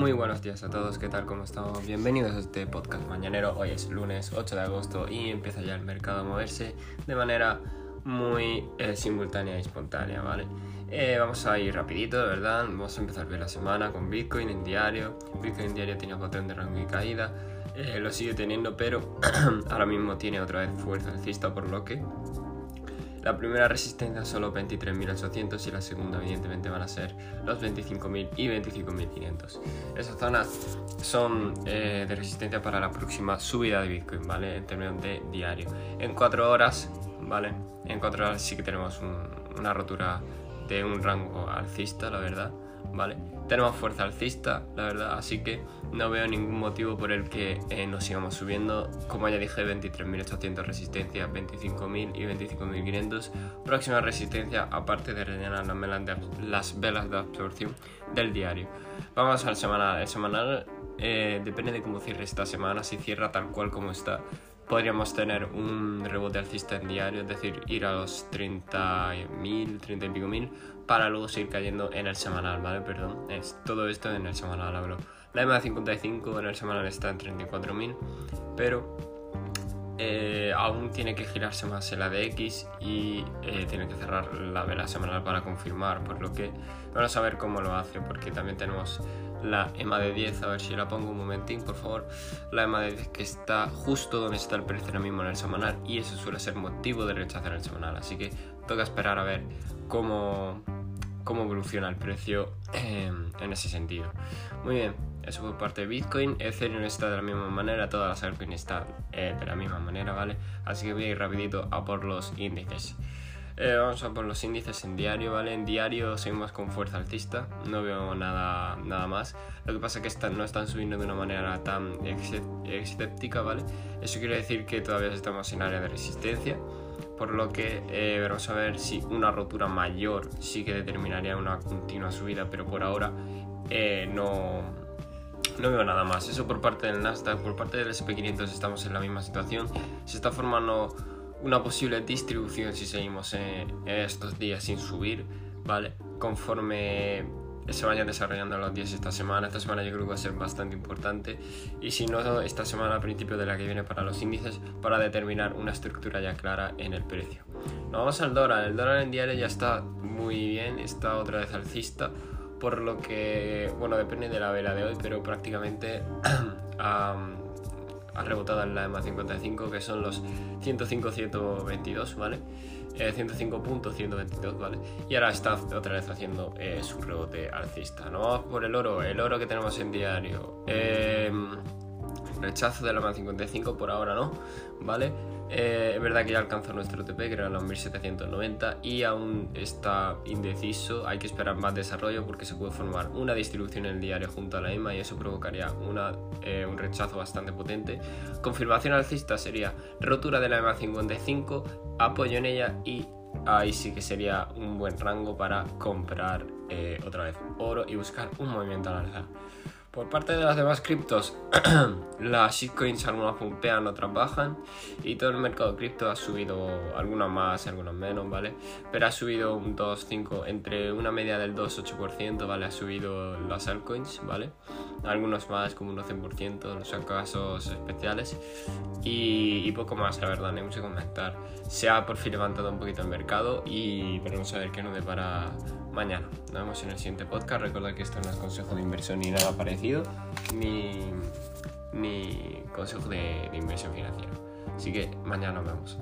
Muy buenos días a todos, ¿qué tal? ¿Cómo estamos? Bienvenidos a este podcast mañanero. Hoy es lunes 8 de agosto y empieza ya el mercado a moverse de manera muy eh, simultánea y espontánea, ¿vale? Eh, vamos a ir rapidito, de verdad. Vamos a empezar bien la semana con Bitcoin en diario. Bitcoin en diario tiene patrón de rango y caída. Eh, lo sigue teniendo, pero ahora mismo tiene otra vez fuerza alcista, por lo que la primera resistencia solo 23.800 y la segunda evidentemente van a ser los 25.000 y 25.500. Esas zonas son eh, de resistencia para la próxima subida de Bitcoin, ¿vale? En términos de diario. En 4 horas, ¿vale? En 4 horas sí que tenemos una rotura de un rango alcista, la verdad, Tenemos fuerza alcista, la verdad, así que no veo ningún motivo por el que eh, nos sigamos subiendo. Como ya dije, 23.800 resistencia, 25.000 y 25.500. Próxima resistencia, aparte de rellenar las velas de absorción del diario. Vamos al semanal. El semanal eh, depende de cómo cierre esta semana. Si cierra tal cual como está, podríamos tener un rebote alcista en diario, es decir, ir a los 30.000, 30 y pico mil, para luego seguir cayendo en el semanal, ¿vale? Perdón, es todo esto en el semanal, hablo. La EMA 55 en el semanal está en 34.000, pero eh, aún tiene que girarse más el ADX y eh, tiene que cerrar la vela semanal para confirmar, por lo que vamos a ver cómo lo hace, porque también tenemos la EMA de 10, a ver si la pongo un momentín, por favor. La EMA de 10 que está justo donde está el precio ahora mismo en el semanal y eso suele ser motivo de rechazar el semanal. Así que toca esperar a ver cómo, cómo evoluciona el precio em, en ese sentido. Muy bien, eso por parte de Bitcoin. Ethereum está de la misma manera, todas las altcoins están eh, de la misma manera, ¿vale? Así que voy a ir rapidito a por los índices. Eh, vamos a por los índices en diario, ¿vale? En diario seguimos con fuerza altista, no veo nada, nada más. Lo que pasa es que no están subiendo de una manera tan escéptica, ¿vale? Eso quiere decir que todavía estamos en área de resistencia, por lo que eh, vamos a ver si una rotura mayor sí que determinaría una continua subida, pero por ahora eh, no, no veo nada más. Eso por parte del Nasdaq, por parte del SP500 estamos en la misma situación. Se está formando una posible distribución si seguimos en estos días sin subir, ¿vale? Conforme se vayan desarrollando los días esta semana. Esta semana yo creo que va a ser bastante importante. Y si no, esta semana a principio de la que viene para los índices, para determinar una estructura ya clara en el precio. Nos vamos al dólar. El dólar en diario ya está muy bien, está otra vez alcista. Por lo que, bueno, depende de la vela de hoy, pero prácticamente ha rebotado en la EMA 55, que son los 105-122, ¿vale? Eh, 105.122, ¿vale? Y ahora está otra vez haciendo eh, su rebote alcista. No vamos por el oro, el oro que tenemos en diario. Eh, rechazo de la EMA 55 por ahora no, ¿vale? Eh, es verdad que ya alcanzó nuestro TP, que eran los 1790, y aún está indeciso. Hay que esperar más desarrollo porque se puede formar una distribución en el diario junto a la EMA y eso provocaría eh, un rechazo bastante potente. Confirmación alcista sería rotura de la EMA 55, apoyo en ella y ahí sí que sería un buen rango para comprar eh, otra vez oro y buscar un movimiento al alza. Por parte de las demás criptos, las shitcoins algunas pumpean, otras bajan y todo el mercado cripto ha subido, algunas más, algunas menos, ¿vale? Pero ha subido un 2, 5, entre una media del 2-8%, ¿vale? Ha subido las altcoins, ¿vale? Algunos más, como un 100%, los casos especiales y, poco más, la verdad, no hay mucho que comentar. Se ha por fin levantado un poquito el mercado y veremos a ver qué nos depara mañana. Nos vemos en el siguiente podcast. Recuerda que esto no es consejo de inversión ni nada parecido, ni, ni consejo de, de inversión financiera. Así que mañana nos vemos.